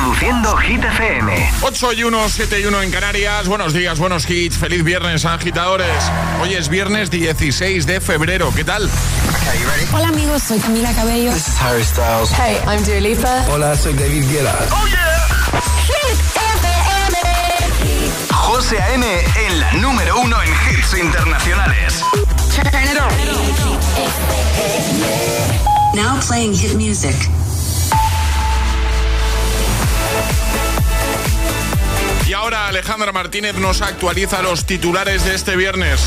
Reproduciendo Hit FM. 8 y 1, 7 y 1 en Canarias. Buenos días, buenos hits. Feliz viernes, agitadores. Hoy es viernes 16 de febrero. ¿Qué tal? Hola amigos, soy Camila Cabello. This is Harry Styles. Hey, I'm Dua Lipa. Hola, soy David Guetta. ¡Oh, yeah! Hit FM. José A.M. en la número uno en hits internacionales. Turn it on. Now playing hit music. Alejandra Martínez nos actualiza los titulares de este viernes.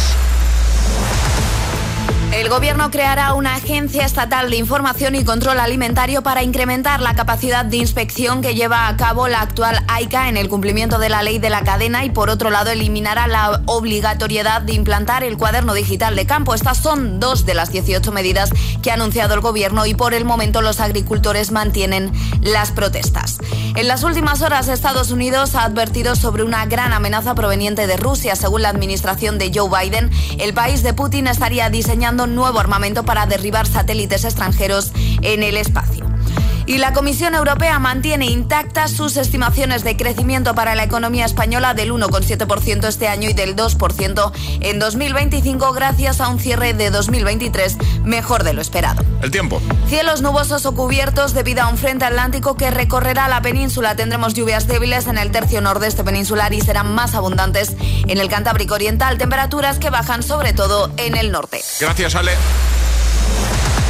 El gobierno creará una agencia estatal de información y control alimentario para incrementar la capacidad de inspección que lleva a cabo la actual AICA en el cumplimiento de la ley de la cadena y por otro lado eliminará la obligatoriedad de implantar el cuaderno digital de campo. Estas son dos de las 18 medidas que ha anunciado el gobierno y por el momento los agricultores mantienen las protestas. En las últimas horas Estados Unidos ha advertido sobre una gran amenaza proveniente de Rusia. Según la administración de Joe Biden, el país de Putin estaría diseñando nuevo armamento para derribar satélites extranjeros en el espacio. Y la Comisión Europea mantiene intactas sus estimaciones de crecimiento para la economía española del 1,7% este año y del 2% en 2025 gracias a un cierre de 2023 mejor de lo esperado. El tiempo. Cielos nubosos o cubiertos debido a un frente atlántico que recorrerá la península. Tendremos lluvias débiles en el tercio nordeste peninsular y serán más abundantes en el Cantábrico Oriental. Temperaturas que bajan sobre todo en el norte. Gracias, Ale.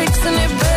romance shakes and it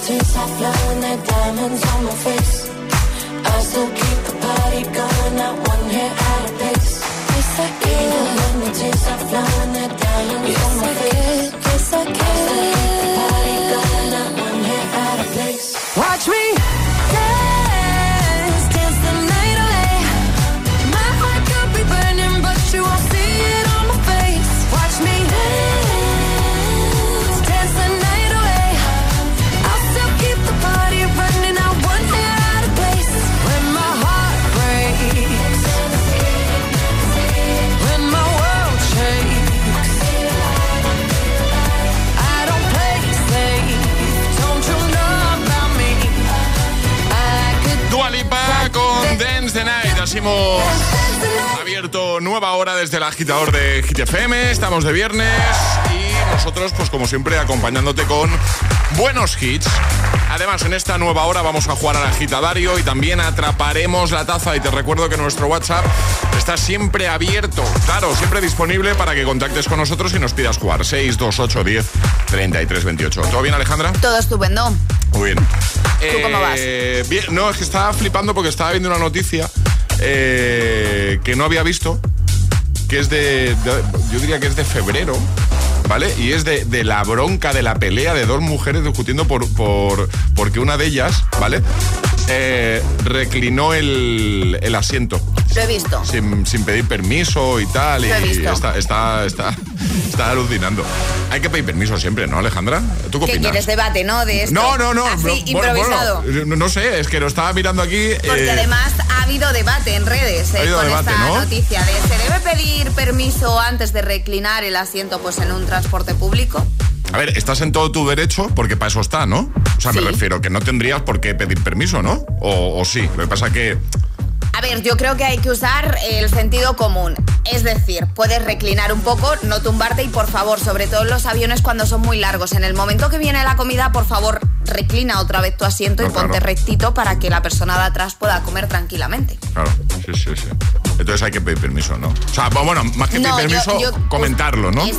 Even when the tears start flowing, there diamonds on my face. I still keep the party going, not one hair out of place. Yes, I can. Even when the tears start flowing, there diamonds on my face. Yes, I can. I still keep the party going, not one hair out of place. Watch me nueva hora desde el agitador de Hit FM. Estamos de viernes y nosotros, pues como siempre, acompañándote con buenos hits. Además, en esta nueva hora vamos a jugar al agitadario y también atraparemos la taza. Y te recuerdo que nuestro WhatsApp está siempre abierto, claro, siempre disponible para que contactes con nosotros y nos pidas jugar. 628 10 33 28. ¿Todo bien, Alejandra? Todo estupendo. Muy bien. ¿Tú cómo vas? Eh, bien, no, es que estaba flipando porque estaba viendo una noticia eh, que no había visto, que es de, yo diría que es de febrero, ¿vale? Y es de, de la bronca de la pelea de dos mujeres discutiendo por, por porque una de ellas, ¿vale? Eh, reclinó el, el asiento Lo he visto. sin, sin pedir permiso y tal. Lo he y visto. está, está, está, está alucinando. Hay que pedir permiso siempre, ¿no, Alejandra? ¿Tú qué ¿Qué opinas? quieres debate, no? De esto. No, no, no. Así, no, bueno, improvisado. bueno, no, sé, es que lo estaba mirando aquí. Porque eh, además ha habido debate en redes eh, Ha con debate, esta ¿no? noticia de ¿se debe pedir permiso antes de reclinar el asiento pues en un transporte público? A ver, estás en todo tu derecho porque para eso está, ¿no? O sea, me refiero que no tendrías por qué pedir permiso, ¿no? O, o sí. Lo que pasa que. A ver, yo creo que hay que usar el sentido común. Es decir, puedes reclinar un poco, no tumbarte y por favor, sobre todo en los aviones cuando son muy largos, en el momento que viene la comida, por favor, reclina otra vez tu asiento No, y ponte rectito para que la persona de atrás pueda comer tranquilamente. Claro, sí, sí, sí. Entonces hay que pedir permiso, ¿no? O sea, bueno, más que pedir No, permiso, yo- comentarlo, ¿no? Es-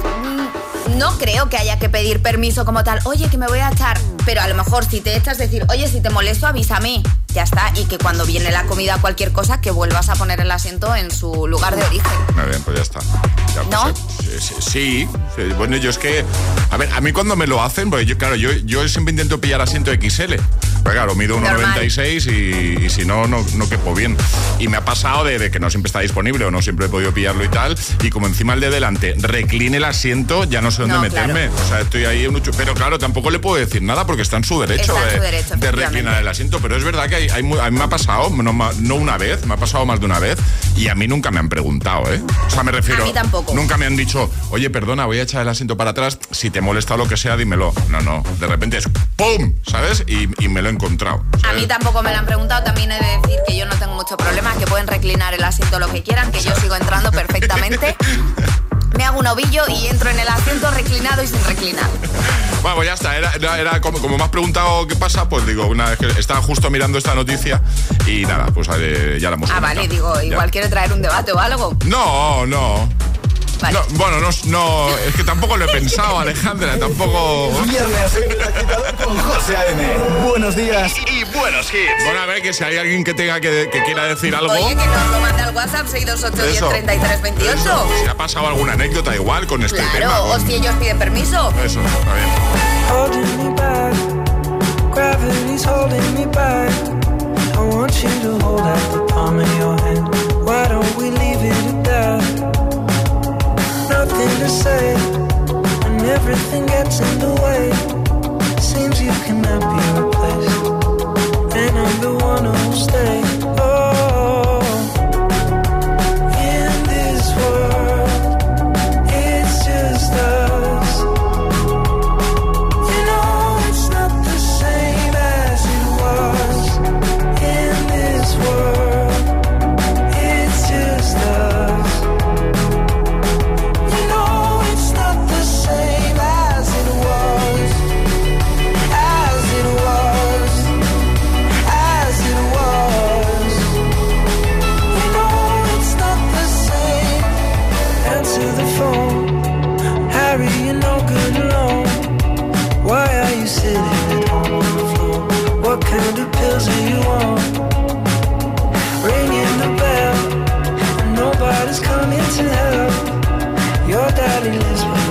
no creo que haya que pedir permiso como tal. Oye, que me voy a echar. Pero a lo mejor si te echas, decir, oye, si te molesto, avísame. Ya está. Y que cuando viene la comida, cualquier cosa, que vuelvas a poner el asiento en su lugar de origen. Muy bien, pues ya está. Ya, pues, ¿No? sí, sí, sí, bueno, yo es que, a ver, a mí cuando me lo hacen, porque yo, claro, yo, yo siempre intento pillar asiento XL. Pero claro, mido Normal. 1,96 y, y si no, no, no quepo bien. Y me ha pasado de, de que no siempre está disponible o no siempre he podido pillarlo y tal. Y como encima el de delante recline el asiento, ya no sé dónde No, meterme. claro. O sea, estoy ahí en un Pero claro, tampoco le puedo decir nada porque está en su derecho, en de, su derecho, de reclinar el asiento. Pero es verdad que hay, hay a mí me ha pasado, no, una vez, me ha pasado más de una vez. Y a mí nunca me han preguntado, ¿eh? O sea, me refiero. A mí tampoco. Nunca me han dicho, oye, perdona, voy a echar el asiento para atrás. Si te molesta o lo que sea, dímelo. No, no. De repente es ¡pum! ¿Sabes? Y, y me lo he encontrado. A mí tampoco me lo han preguntado. También he de decir que yo no tengo mucho problema, que pueden reclinar el asiento lo que quieran, que yo sigo entrando perfectamente. Me hago un ovillo y entro en el asiento reclinado y sin reclinar. Bueno, pues ya está. Era, era- era como, como me has preguntado qué pasa, pues digo, una vez que estaba justo mirando esta noticia y nada, pues eh, ya la hemos Ah, comentado. vale, digo, Ya. igual quiere traer un debate o algo. No, no. Vale. No, bueno, no, no, es que tampoco lo he pensado, Alejandra, tampoco. Viernes en el agitador con José A.M. Buenos días y buenos hits. Bueno, a ver, que si hay alguien que tenga que, que quiera decir algo. Oye, que nos lo mande al WhatsApp 628 10 Eso. 33 28. Eso, Si ha pasado alguna anécdota igual con este tema. Claro, o con- si ellos piden permiso. Eso, está bien. holding me back. Gravity's holding me back. I want you to hold out the palm of your hand. Why don't we leave it at that? Nothing to say, and everything gets in the way. Seems you cannot be replaced, the one who stays.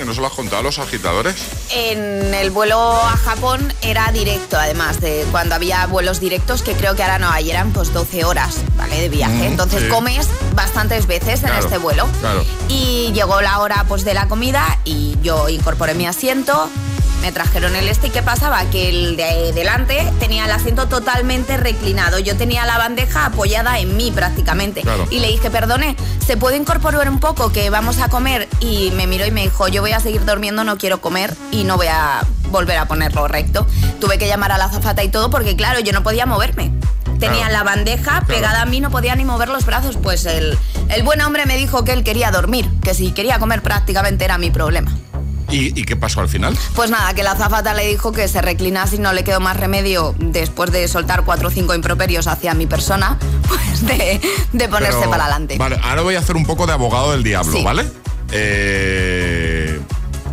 Que no se lo has contado a los agitadores. En el vuelo a Japón era directo, además de cuando había vuelos directos, que creo que ahora no hay, eran pues 12 horas, ¿vale? De viaje. Mm, Entonces sí. comes bastantes veces en este vuelo. claro. Y llegó la hora pues de la comida y yo incorporé mi asiento. Me trajeron el este y ¿qué pasaba? Que el de delante tenía el asiento totalmente reclinado. Yo tenía la bandeja apoyada en mí prácticamente. Claro. Y le dije, perdone, ¿se puede incorporar un poco que vamos a comer? Y me miró y me dijo, yo voy a seguir durmiendo, no quiero comer y no voy a volver a ponerlo recto. Tuve que llamar a la azafata y todo porque, claro, yo no podía moverme. Tenía Claro. la bandeja pegada a mí, no podía ni mover los brazos. Pues el, el buen hombre me dijo que él quería dormir, que si quería comer prácticamente era mi problema. ¿Y, y qué pasó al final? Pues nada, que la azafata le dijo que se reclinase y no le quedó más remedio después de soltar cuatro o cinco improperios hacia mi persona, pues de, de ponerse Pero- para adelante. Vale, ahora voy a hacer un poco de abogado del diablo, Sí. ¿vale? Eh,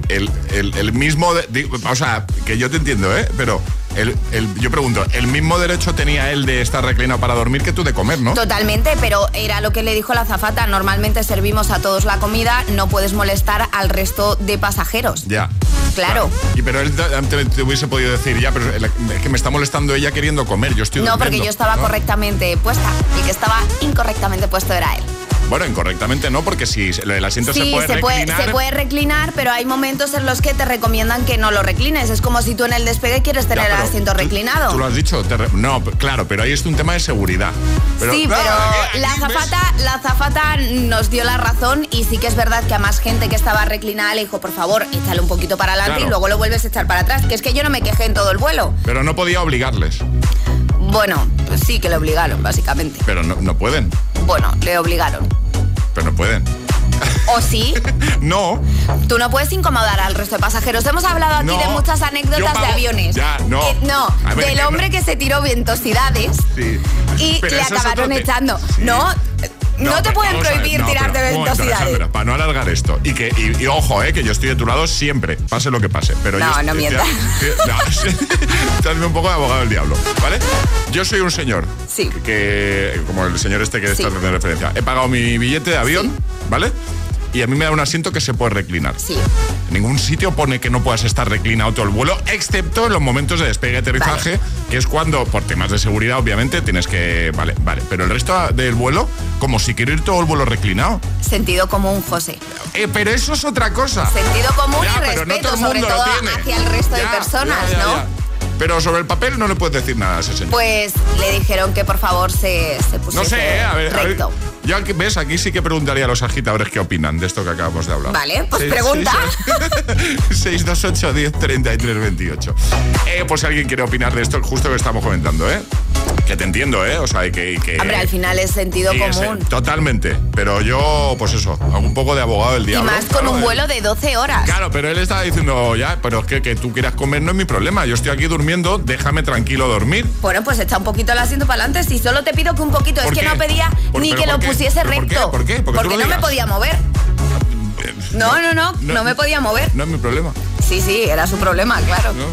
el, el- el mismo. de- o sea, que yo te entiendo, ¿eh? Pero el- el- yo pregunto, ¿el mismo derecho tenía él de estar reclinado para dormir que tú de comer, no? Totalmente, pero era lo que le dijo la azafata. Normalmente servimos a todos la comida, no puedes molestar al resto de pasajeros. Ya. claro. Y pero él te, hubiese podido decir, ya, pero es que me está molestando ella queriendo comer, yo estoy No, porque durmiendo", yo estaba ¿no? correctamente puesta. El que estaba incorrectamente puesto era él. Bueno, incorrectamente no, porque si el asiento Sí, se puede se puede, reclinar. se puede reclinar, pero hay momentos en los que te recomiendan que no lo reclines. Es como si tú en el despegue quieres Ya, tener el asiento tú- reclinado. Tú lo has dicho, te re- no, claro, pero ahí es un tema de seguridad. Pero, sí, pero aquí, la ¿ves? azafata, la azafata nos dio la razón y sí que es verdad que a más gente que estaba reclinada le dijo, por favor, échale un poquito para adelante Claro. y luego lo vuelves a echar para atrás. Que es que yo no me quejé en todo el vuelo. Pero no podía obligarles. Bueno, pues sí que le obligaron, básicamente. Pero no, no pueden. Bueno, le obligaron. Pero no pueden. O sí, No. tú no puedes incomodar al resto de pasajeros. Hemos hablado aquí No, de muchas anécdotas pago- de aviones. Ya, no. Eh, no, ver, del hombre no- que se tiró ventosidades Sí. y Pero le acabaron echando. Sí. No, no, te pueden ver, prohibir un momento, ventosidades. Alejandra, para no alargar esto. Y que y, y ojo, eh, que yo estoy de tu lado siempre, pase lo que pase. Pero No, yo no mientas. No, un poco de abogado del diablo, ¿vale? Yo soy un señor. Sí. Que, como el señor este que Sí. está haciendo referencia. He pagado mi billete de avión, ¿vale? Y a mí me da un asiento que se puede reclinar. Sí. En ningún sitio pone que no puedas estar reclinado todo el vuelo, excepto en los momentos de despegue y aterrizaje, que es cuando, por temas de seguridad, obviamente, tienes que. Vale, vale. Pero el resto del vuelo, como si quiero ir todo el vuelo reclinado. Sentido común, José. Eh, pero eso es otra cosa. Sentido común Ya, y pero no respeto, todo el sobre lo todo tiene. hacia el resto de personas, ya, ¿no? Pero sobre el papel no le puedes decir nada a ese señor. Pues le dijeron que por favor se, se pusiese no sé, a ver, a ver. recto. Yo aquí, ves, aquí sí que preguntaría a los agitadores qué opinan de esto que acabamos de hablar. Vale, pues pregunta. seis- 628 10 33 28. Eh, pues si alguien quiere opinar de esto, justo que estamos comentando, ¿eh? Que te entiendo, ¿eh? O sea, y que. y que Hombre, al final es sentido y común. totalmente. Pero yo, pues eso, hago un poco de abogado del Y diablo. más con claro, un eh. vuelo de 12 horas. Claro, pero él estaba diciendo, ya, pero es que, que tú quieras comer no es mi problema. Yo estoy aquí durmiendo, déjame tranquilo dormir. Bueno, pues echa un poquito el asiento para adelante. Si solo te pido que un poquito, es ¿Por que no pedía ¿Por- ni que lo qué? pusiese ¿Pero por qué? recto. ¿Por qué? ¿Por qué tú Porque lo no me podía mover. No, no, no, no, me podía mover. No es mi problema. Sí, sí, era su problema, claro. No,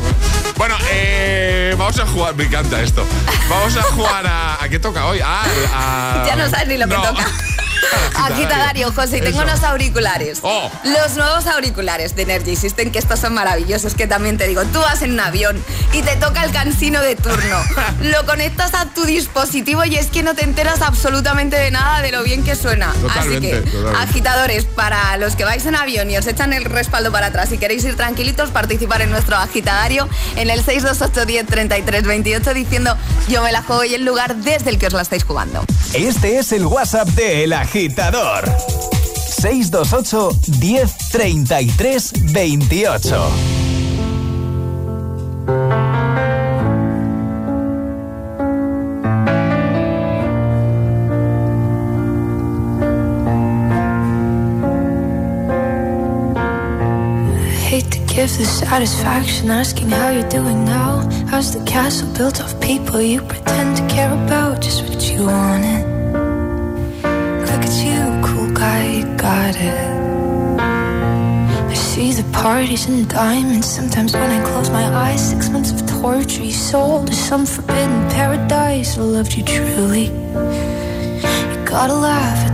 Bueno, eh, vamos a jugar, me encanta esto. Vamos a jugar a. ¿A qué toca hoy? Ah, a- Ya no sabes ni lo que toca. Agitadario, José, y tengo Eso. unos auriculares. Oh. Los nuevos auriculares de Energy System, que estos son maravillosos, que también te digo, tú vas en un avión y te toca el cansino de turno. lo conectas a tu dispositivo y es que no te enteras absolutamente de nada de lo bien que suena. Totalmente, Así que, totalmente. agitadores, para los que vais en avión y os echan el respaldo para atrás y queréis ir tranquilitos, participar en nuestro agitadario en el 628 10 33 28 diciendo yo me la juego y el lugar desde el que os la estáis jugando. Este es el WhatsApp de El Agitador. 628 10 33 28. hate to give the satisfaction asking how you're doing now. How's the castle built of people you pretend to care about? Just what you wanted. At you, cool guy, got it. I see the parties and diamonds. Sometimes when I close my eyes, six months of torture you sold to some forbidden paradise. I loved you truly. You gotta laugh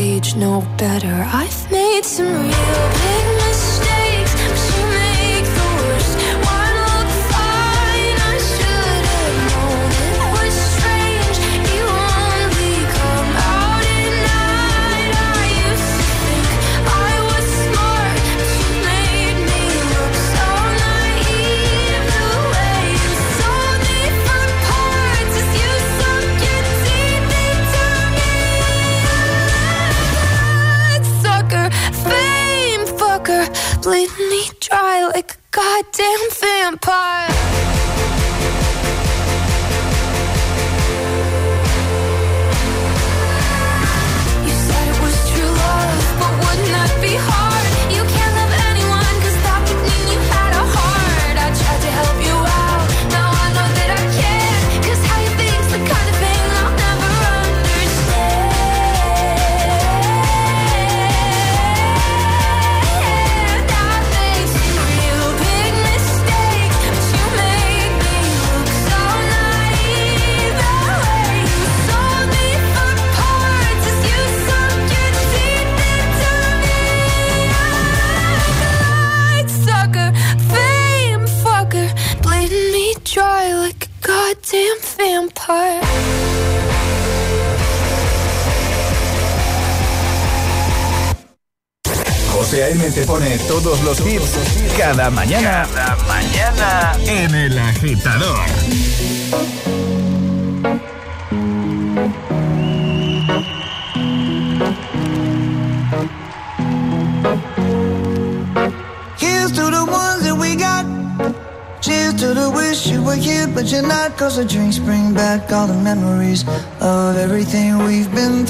age know better. I've made some real big dry like a goddamn vampire. Cada mañana. Cada mañana en El Agitador. Here's to the ones that we got. Cheers to the wish you were here, but you're not. Cause the drinks bring back all the memories of everything we've been through.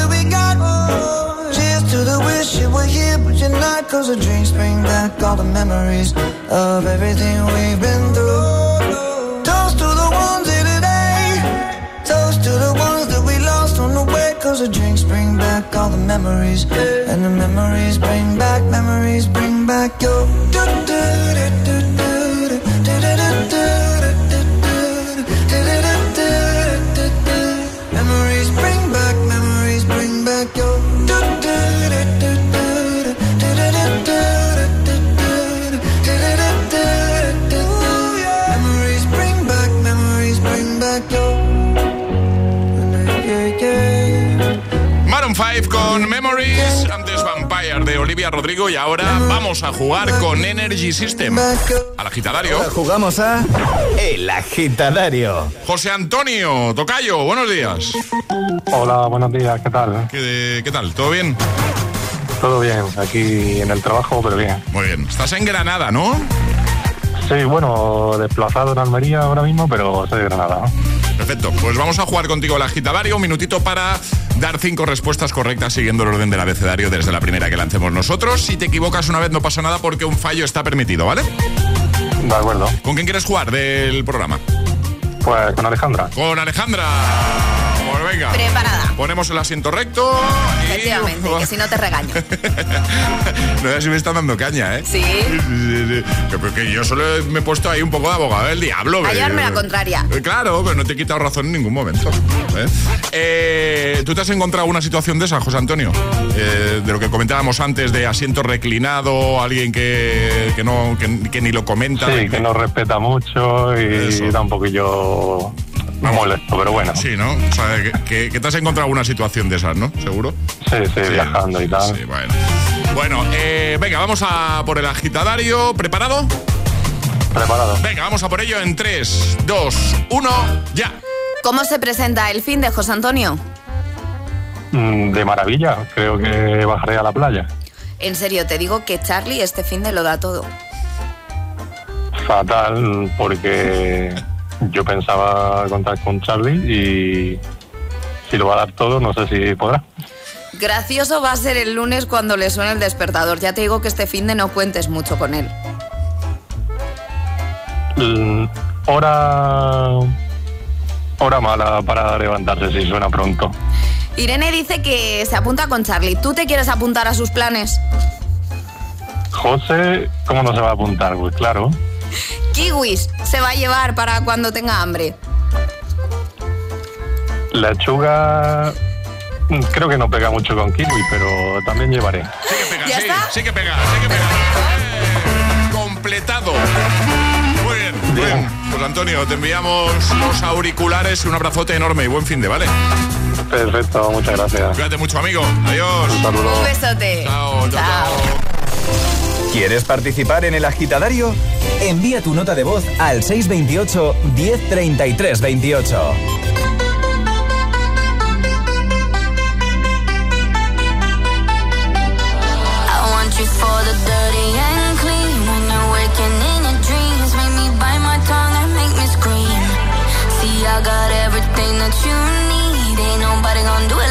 to the wish you were here, but you're not. Cause the drinks bring back all the memories of everything we've been through. Toast to the ones here today. Toast to the ones that we lost on the way. Cause the drinks bring back all the memories. And the memories bring back, memories bring back your. Maroon 5 con Memories, antes Vampire de Olivia Rodrigo y ahora vamos a jugar con Energy System. Al agitadario. Ahora jugamos a El Agitadario. José Antonio Tocayo, buenos días. Hola, buenos días, ¿qué tal? ¿Qué, qué tal? ¿Todo bien? Todo bien, aquí en el trabajo, pero bien. Muy bien. Estás en Granada, ¿no? Sí, bueno, desplazado en Almería ahora mismo, pero soy de Granada. ¿no? Perfecto. Pues vamos a jugar contigo al agitadario. Un minutito para dar cinco respuestas correctas siguiendo el orden del abecedario desde la primera que lancemos nosotros. Si te equivocas una vez no pasa nada porque un fallo está permitido, ¿vale? De acuerdo. ¿Con quién quieres jugar del programa? Pues con Alejandra. Con Alejandra. Venga. Preparada. Ponemos el asiento recto. y- Efectivamente, que si no te regaño. no sé si me están dando caña, ¿eh? Sí. Sí, sí, sí. Que- Porque yo solo me he puesto ahí un poco de abogado del diablo. A llevarme la contraria. Eh, Claro, pero no te he quitado razón en ningún momento. ¿eh? Eh, ¿Tú te has encontrado una situación de esa, José Antonio? Eh, de lo que comentábamos antes de asiento reclinado, alguien que, que no, que, que ni lo comenta. Sí, que no respeta mucho y Eso. da un poquillo molesto, pero bueno. Sí, ¿no? O sea, que, que- que te has encontrado una situación de esas, ¿no? ¿Seguro? Sí, sí, viajando y tal. Sí, bueno. Bueno, eh, venga, vamos a por el agitadario. ¿Preparado? Preparado. Venga, vamos a por ello en 3, 2, 1, ya. ¿Cómo se presenta el fin de José Antonio? Mm, De maravilla, creo que bajaré a la playa. En serio, te digo que Charlie este fin de lo da todo. Fatal, porque yo pensaba contar con Charlie y si lo va a dar todo, no sé si podrá. Gracioso va a ser el lunes cuando le suene el despertador. Ya te digo que este fin de no cuentes mucho con él. Mm, Hora. Hora mala para levantarse si suena pronto. Irene dice que se apunta con Charlie. ¿Tú te quieres apuntar a sus planes? José, ¿cómo no se va a apuntar? Pues claro. Kiwis se va a llevar para cuando tenga hambre. Lechuga. mm, Creo que no pega mucho con kiwi, pero también llevaré. Sí que pega, ¿Ya sí, está? sí que pega, sí que pega. Eh, completado. Muy bien, muy bien. Pues Antonio, te enviamos los auriculares y un abrazote enorme y buen fin de, ¿vale? Perfecto, muchas gracias. Cuídate mucho, amigo. Adiós. Un saludo. Un besote. Chao, chao, chao. ¿Quieres participar en el agitadario? Envía tu nota de voz al 628 1033 28. I got everything that you need. Ain't nobody gonna do it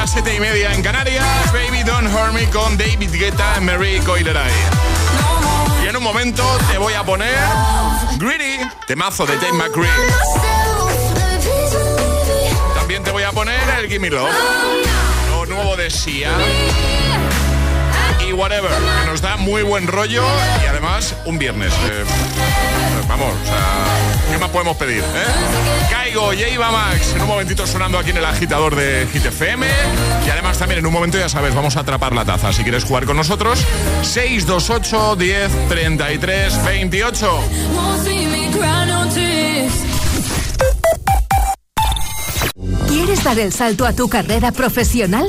Media, siete y media en Canarias. Baby Don't Hurt Me con David Guetta y Mary Coileray. Y en un momento te voy a poner Greedy, temazo de Dave McCree. También te voy a poner el Gimme Love, lo nuevo de Sia. Whatever, que nos da muy buen rollo y además un viernes. eh, vamos, o sea, ¿qué más podemos pedir? eh? Caigo, J Max, en un momentito sonando aquí en el agitador de Hit FM. Y además también en un momento, ya sabes, vamos a atrapar la taza. Si quieres jugar con nosotros, 628 10 33 28. Won't see me cry no tears. ¿Quieres dar el salto a tu carrera profesional?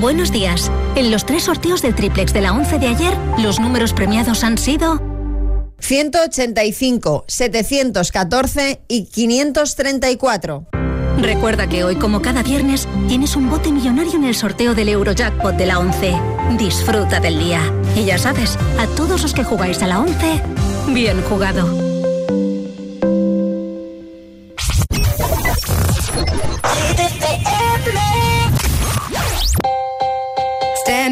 Buenos días. En los tres sorteos del triplex de la 11 de ayer, los números premiados han sido 185, 714 y 534. Recuerda que hoy, como cada viernes, tienes un bote millonario en el sorteo del Eurojackpot de la 11. Disfruta del día. Y ya sabes, a todos los que jugáis a la 11, bien jugado.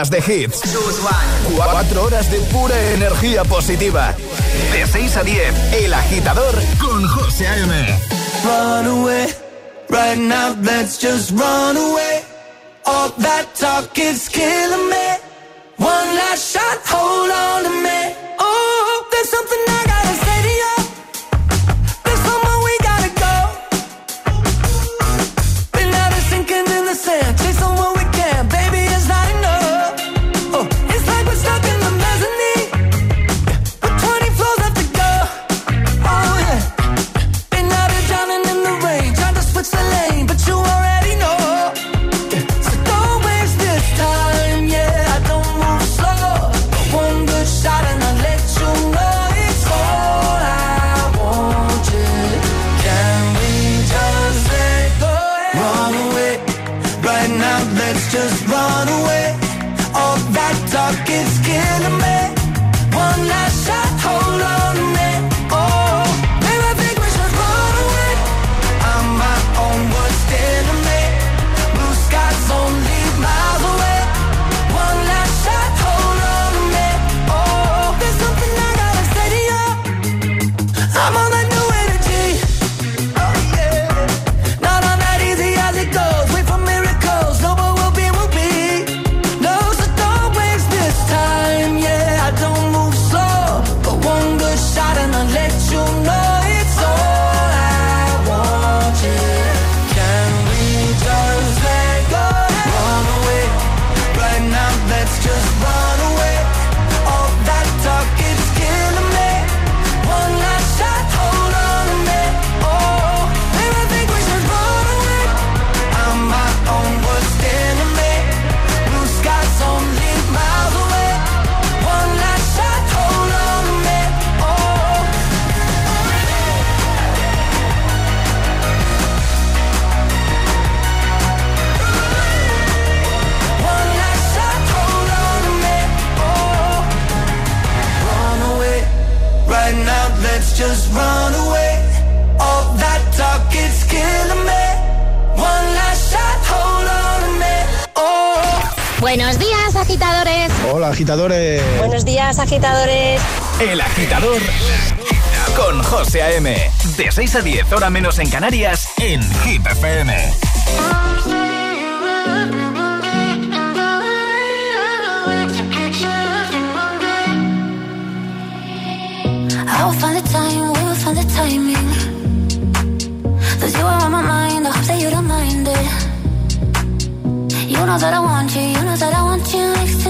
horas de hits. Cuatro horas de pura energía positiva. De 6 a 10, El Agitador con José A.M. Run away, right now let's just run away. All that talk is killing agitadores. Buenos días, agitadores. El agitador con José A.M. De 6 a 10, hora menos en Canarias, en Hit FM. I will find the time, we will find the timing. Cause you are on my mind, I hope that you don't mind it. You know that I want you, you know that I want you next to me.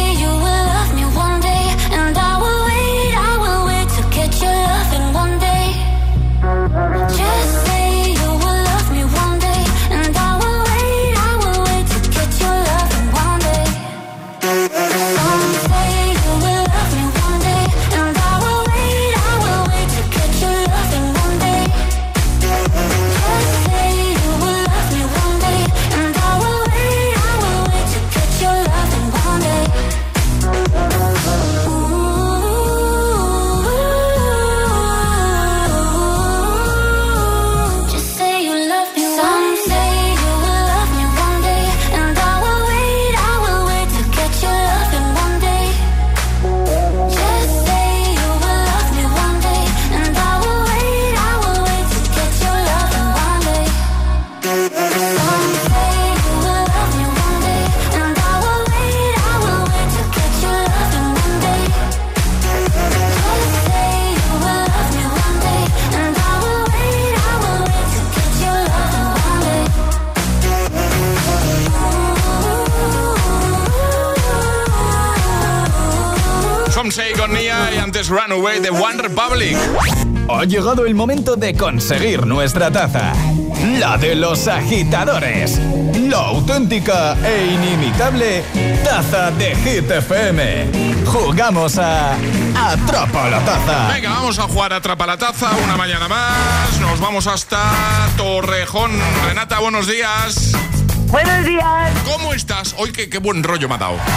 Ha llegado el momento de conseguir nuestra taza. La de los agitadores. La auténtica e inimitable taza de Hit FM. Jugamos a Atrapa la taza. Venga, vamos a jugar Atrapa la Taza una mañana más. Nos vamos hasta Torrejón. Renata, buenos días. Buenos días. ¿Cómo estás? Hoy qué, qué buen rollo me ha dado.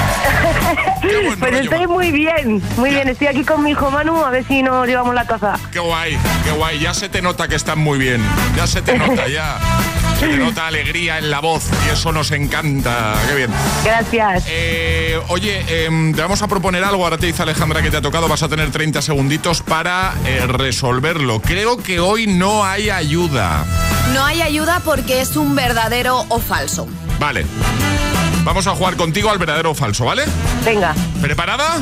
Pues estoy muy bien, muy bien. Estoy aquí con mi hijo Manu, a ver si nos llevamos la taza. Qué guay, qué guay. Ya se te nota que están muy bien. Ya se te nota, ya. Se te nota alegría en la voz y eso nos encanta. Qué bien. Gracias. Eh, oye, em, te vamos a proponer algo. Ahora te dice Alejandra que te ha tocado. Vas a tener 30 segunditos para eh, resolverlo. Creo que hoy no hay ayuda. No hay ayuda porque es un verdadero o falso. Vale. Vamos a jugar contigo al verdadero o falso, ¿vale? Venga. ¿Preparada?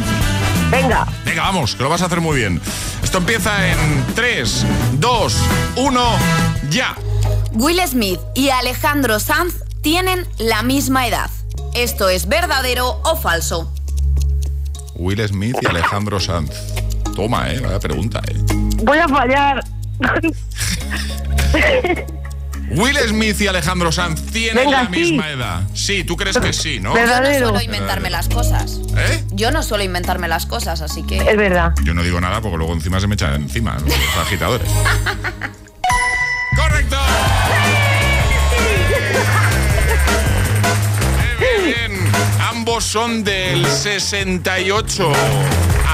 Venga. Venga, vamos, que lo vas a hacer muy bien. Esto empieza en 3, 2, 1, ya. Will Smith y Alejandro Sanz tienen la misma edad. ¿Esto es verdadero o falso? Will Smith y Alejandro Sanz. Toma, eh, vaya pregunta, eh. Voy a fallar. Will Smith y Alejandro Sanz tienen Venga, la sí. misma edad. Sí, tú crees que sí, ¿no? Yo no suelo inventarme las cosas. ¿Eh? Yo no suelo inventarme las cosas, así que... Es verdad. Yo no digo nada porque luego encima se me echan encima los agitadores. ¡Correcto! Bien, bien, bien. Ambos son del 68.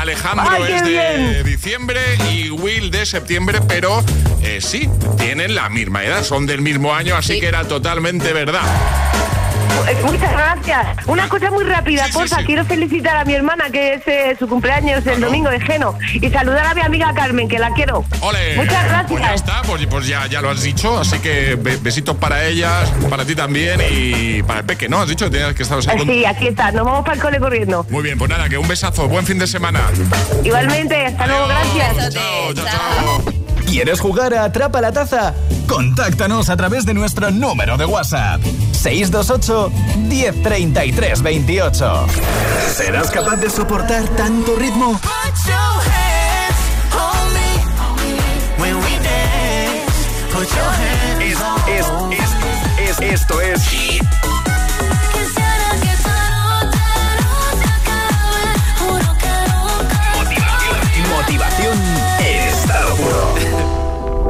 Alejandro es de bien. diciembre y Will de septiembre, pero eh, sí, tienen la misma edad, son del mismo año, así que era totalmente verdad. Eh, Muchas gracias. Una cosa muy rápida, porfa. Quiero felicitar a mi hermana, que es eh, su cumpleaños el domingo de Geno. Y saludar a mi amiga Carmen, que la quiero. ¡Ole! Muchas gracias. Pues ya está, pues, pues ya, ya lo has dicho, así que be- besitos para ellas, para ti también y para el peque, ¿no? Has dicho que tenías que estar... Eh, con- Sí, aquí está. Nos vamos para el cole corriendo. Muy bien, pues nada, que un besazo, buen fin de semana. Igualmente, hasta luego, gracias. Chao, chao, chao. ¿Quieres jugar a Atrapa la Taza? Contáctanos a través de nuestro número de WhatsApp. 628 1033 28. ¿Serás capaz de soportar tanto ritmo? Es, es, es, es, esto es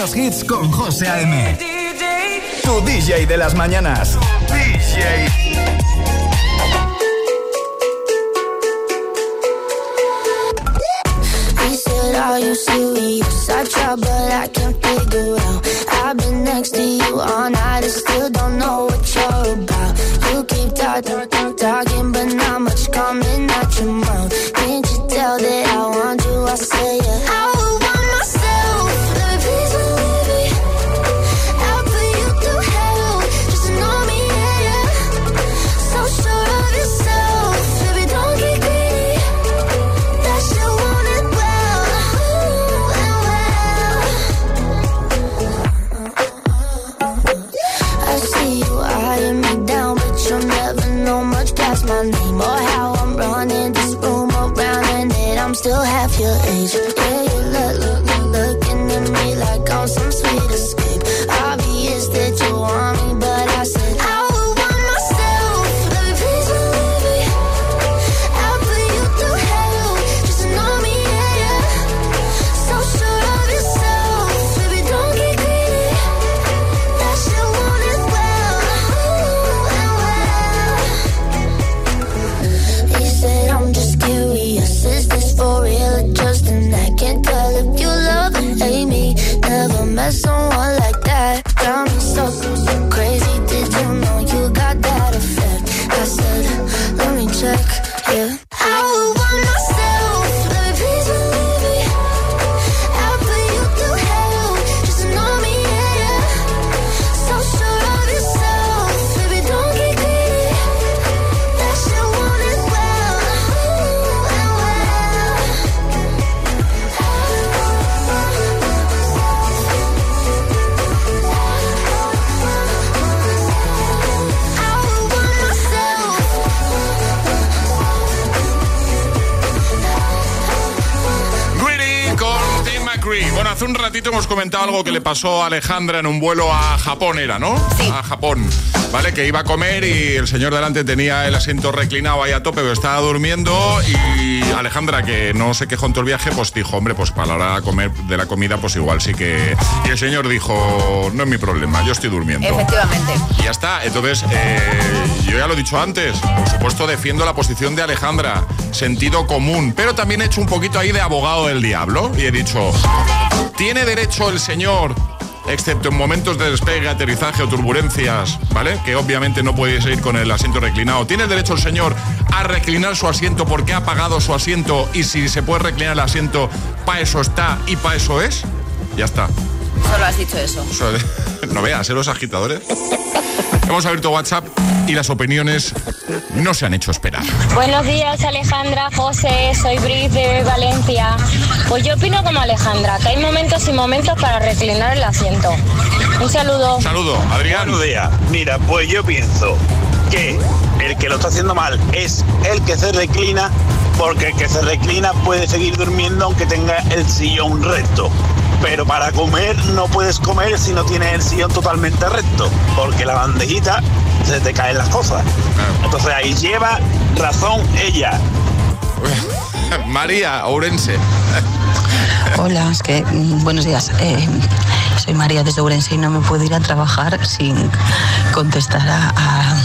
buenos hits con José A.M. Tu DJ de las mañanas. Are you? I try, but I can't figure out. I've been next to you all night and still don't know what you're about. Pasó Alejandra en un vuelo a Japón, ¿era, no? Sí. A Japón. ¿Vale? Que iba a comer y el señor delante tenía el asiento reclinado ahí a tope, pero estaba durmiendo y Alejandra, que no se quejó en todo el viaje, pues dijo, hombre, pues para la hora de comer de la comida, pues igual sí que... Y el señor dijo, no es mi problema, yo estoy durmiendo. Efectivamente. Y ya está. Entonces, eh, yo ya lo he dicho antes. Por supuesto, defiendo la posición de Alejandra. Sentido común. Pero también he hecho un poquito ahí de abogado del diablo. Y he dicho, ¿tiene derecho el señor, excepto en momentos de despegue, aterrizaje o turbulencias, ¿vale? Que obviamente no puede ir con el asiento reclinado. ¿Tiene derecho el señor a reclinar su asiento porque ha pagado su asiento? Y si se puede reclinar el asiento, para eso está y para eso es. Ya está. Solo has dicho eso. No veas, ¿eh? los agitadores. Hemos abierto WhatsApp y las opiniones no se han hecho esperar. Buenos días Alejandra, José, soy Brice de Valencia. Pues yo opino como Alejandra, que hay momentos y momentos para reclinar el asiento. Un saludo. Saludo, Adrián. Buenos días. Mira, pues yo pienso que el que lo está haciendo mal es el que se reclina, porque el que se reclina puede seguir durmiendo aunque tenga el sillón recto. Pero para comer no puedes comer si no tienes el sillón totalmente recto, porque la bandejita se te caen las cosas. Entonces ahí lleva razón ella. María Ourense. Hola, es que mm, buenos días. Eh, soy María desde Ourense y no me puedo ir a trabajar sin contestar a, a-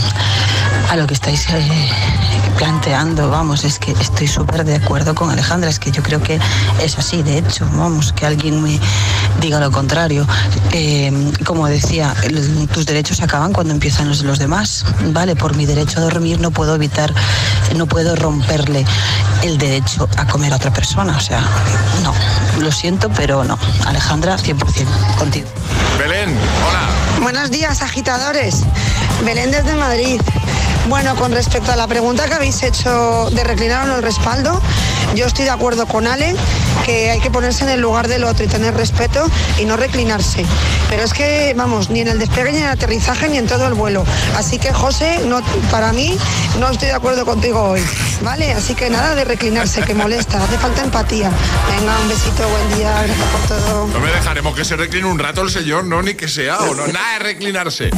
a lo que estáis eh, planteando. Vamos, es que estoy súper de acuerdo con Alejandra. Es que yo creo que es así. De hecho, vamos, que alguien me diga lo contrario. Eh, como decía, el- tus derechos acaban cuando empiezan los de los demás. Vale, por mi derecho a dormir no puedo evitar, no puedo romperle el derecho a comer a otra persona. O sea, no, lo siento, pero no. Alejandra, 100% contigo. Belén, hola. Buenos días, agitadores. Belén desde Madrid. Bueno, con respecto a la pregunta que habéis hecho de reclinar o no el respaldo, yo estoy de acuerdo con Ale que hay que ponerse en el lugar del otro y tener respeto y no reclinarse. Pero es que, vamos, ni en el despegue, ni en el aterrizaje, ni en todo el vuelo. Así que, José, no, para mí no estoy de acuerdo contigo hoy. ¿Vale? Así que nada de reclinarse, que molesta. Hace falta empatía. Venga, un besito, buen día, gracias por todo. No me dejaremos que se recline un rato el señor, no, ni que sea, o no, nada de reclinarse.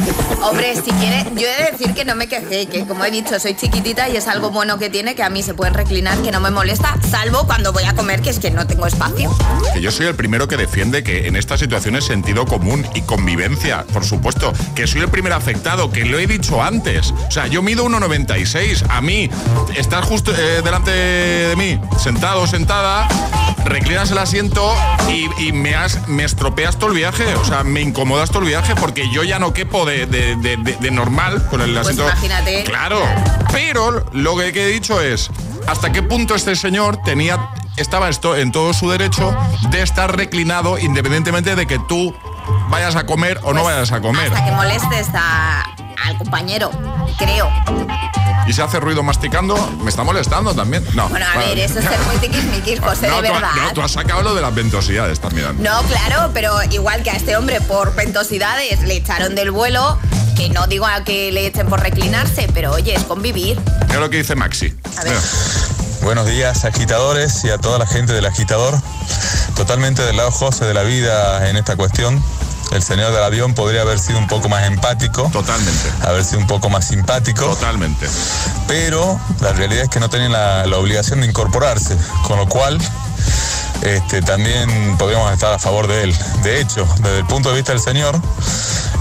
Hombre, si quiere, yo he de decir que no me quejé, que como he dicho, soy chiquitita y es algo bueno que tiene, que a mí se pueden reclinar, que no me molesta, salvo cuando voy a comer, que es que no tengo espacio. Que yo soy el primero que defiende que en estas situaciones sentido común y convivencia, por supuesto, que soy el primer afectado, que lo he dicho antes. O sea, yo mido 1,96. A mí, estás justo eh, delante de mí, sentado sentada, reclinas el asiento y, y me, has, me estropeas todo el viaje. O sea, me incomodas todo el viaje porque yo ya no quepo de, de- de- de- de normal con el Pues asiento. imagínate. Claro. Pero lo que he dicho es, ¿hasta qué punto este señor tenía estaba esto en todo su derecho de estar reclinado independientemente de que tú vayas a comer o no vayas a comer? Hasta que molestes a- al compañero, creo. Y se hace ruido masticando, me está molestando también. No. Bueno, a vale. ver, eso es ser muy tiquismiquis, José, no, de tú, verdad. no, tú has sacado lo de las ventosidades, estás mirando. No, claro, pero igual que a este hombre por ventosidades le echaron del vuelo, que no digo a que le echen por reclinarse, pero oye, es convivir. Mira lo que dice Maxi. A ver. Buenos días, agitadores y a toda la gente del agitador. Totalmente del lado José de la vida en esta cuestión. El señor del avión podría haber sido un poco más empático. Totalmente. Haber sido un poco más simpático. Totalmente. Pero la realidad es que no la, la obligación de incorporarse. Con lo cual, este, también podríamos estar a favor de él. De hecho, desde el punto de vista del señor,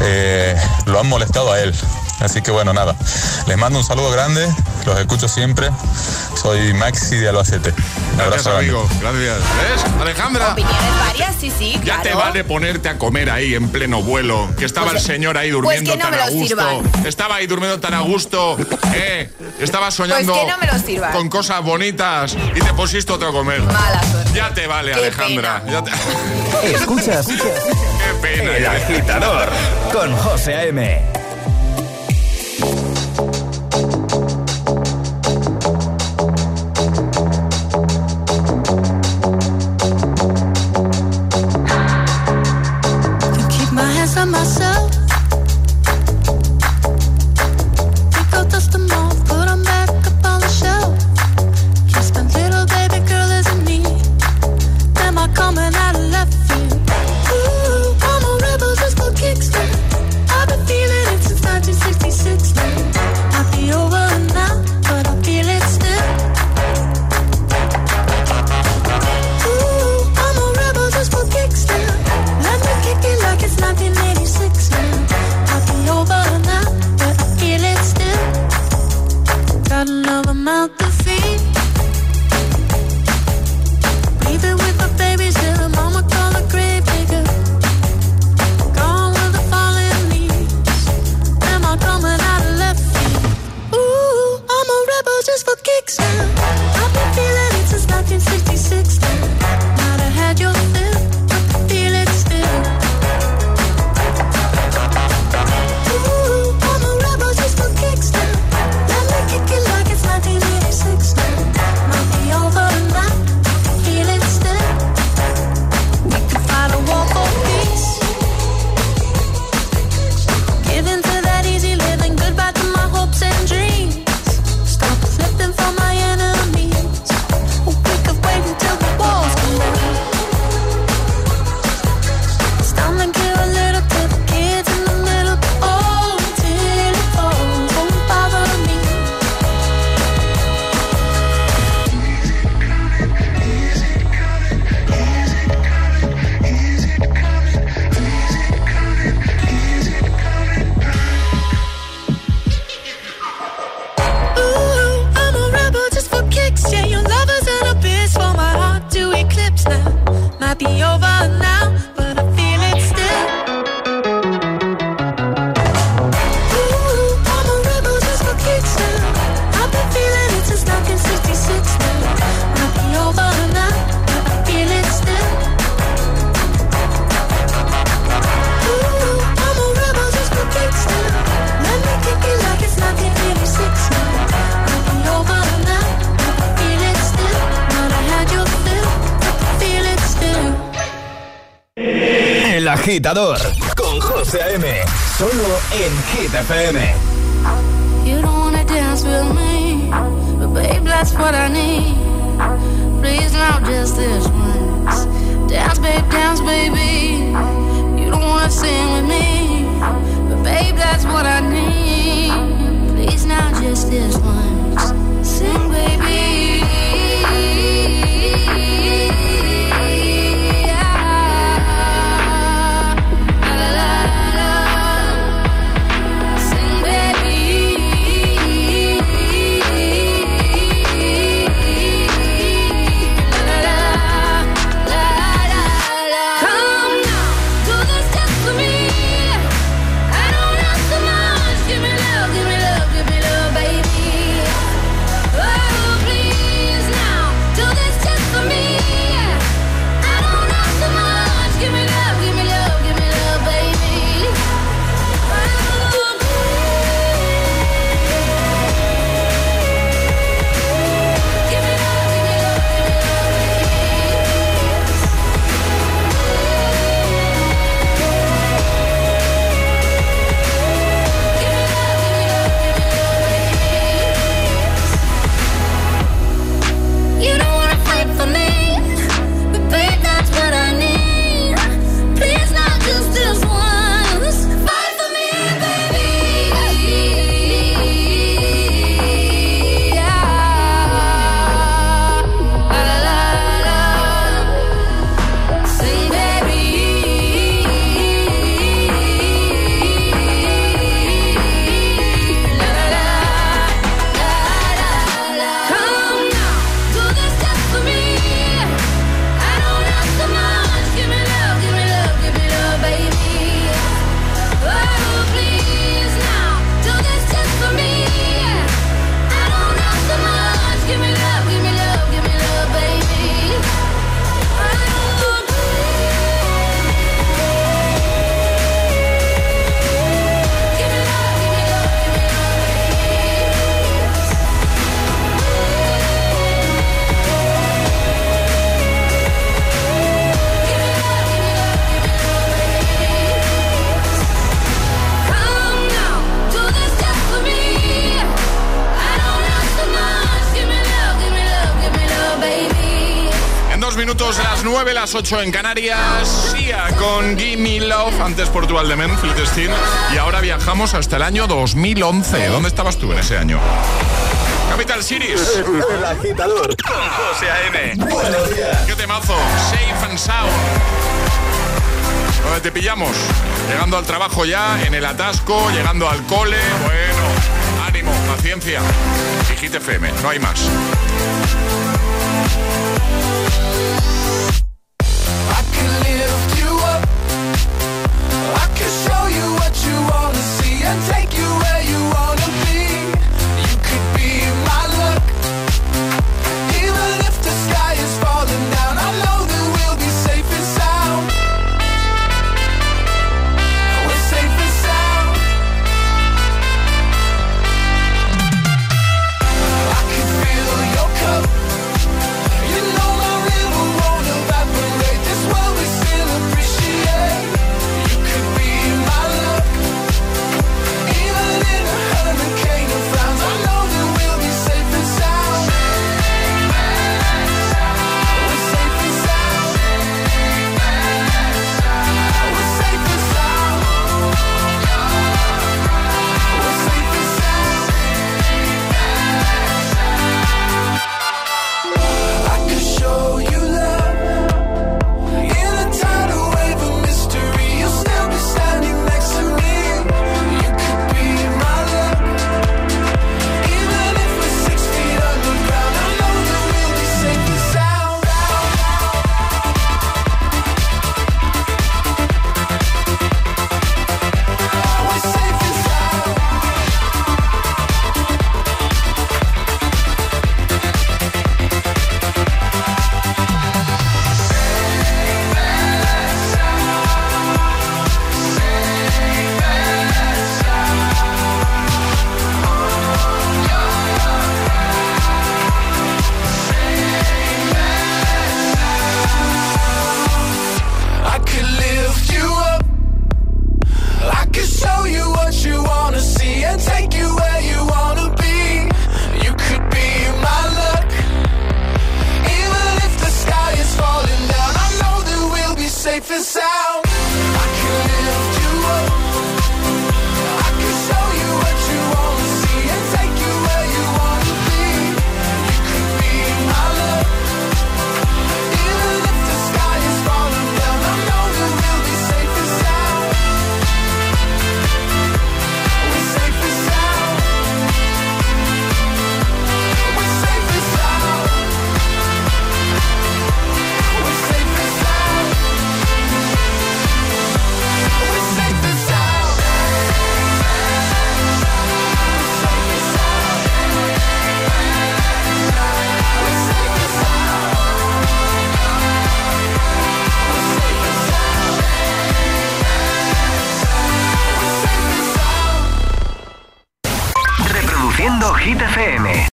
eh, lo han molestado a él. Así que bueno, nada. Les mando un saludo grande, los escucho siempre. Soy Maxi de Albacete. Un Gracias, abrazo grande. amigo. Gracias. ¿Ves, Alejandra? Opiniones varias, sí, sí, Ya te vale ponerte a comer ahí en pleno vuelo. Que estaba Pues- el señor ahí pues durmiendo que no tan me a gusto. sirvan. Estaba ahí durmiendo tan a gusto. Eh, estaba soñando Pues que no me lo sirvan. con cosas bonitas y te pusiste otro a comer. Mala suerte. Ya te vale, Qué Alejandra. Ya te- Escuchas Qué pena. El Agitador con José A.M. Con José A.M. Solo en Hit. You don't wanna dance with me, but babe, that's what I need. Please now, just this once. Dance, babe, dance, baby. You don't wanna sing with me, but babe, that's what I need. Please now, just this once. 9, las 8 en Canarias. Sia con Gimme Love, antes Portugal de Men, Steel. Y ahora viajamos hasta el año 2011. ¿Dónde estabas tú en ese año? Capital Cities. El agitador con José A.M. Buenos días. Qué temazo. Safe and Sound. ¿Dónde te pillamos? Llegando al trabajo ya, en el atasco, llegando al cole. Bueno, ánimo, paciencia. Y GTFM, no hay más.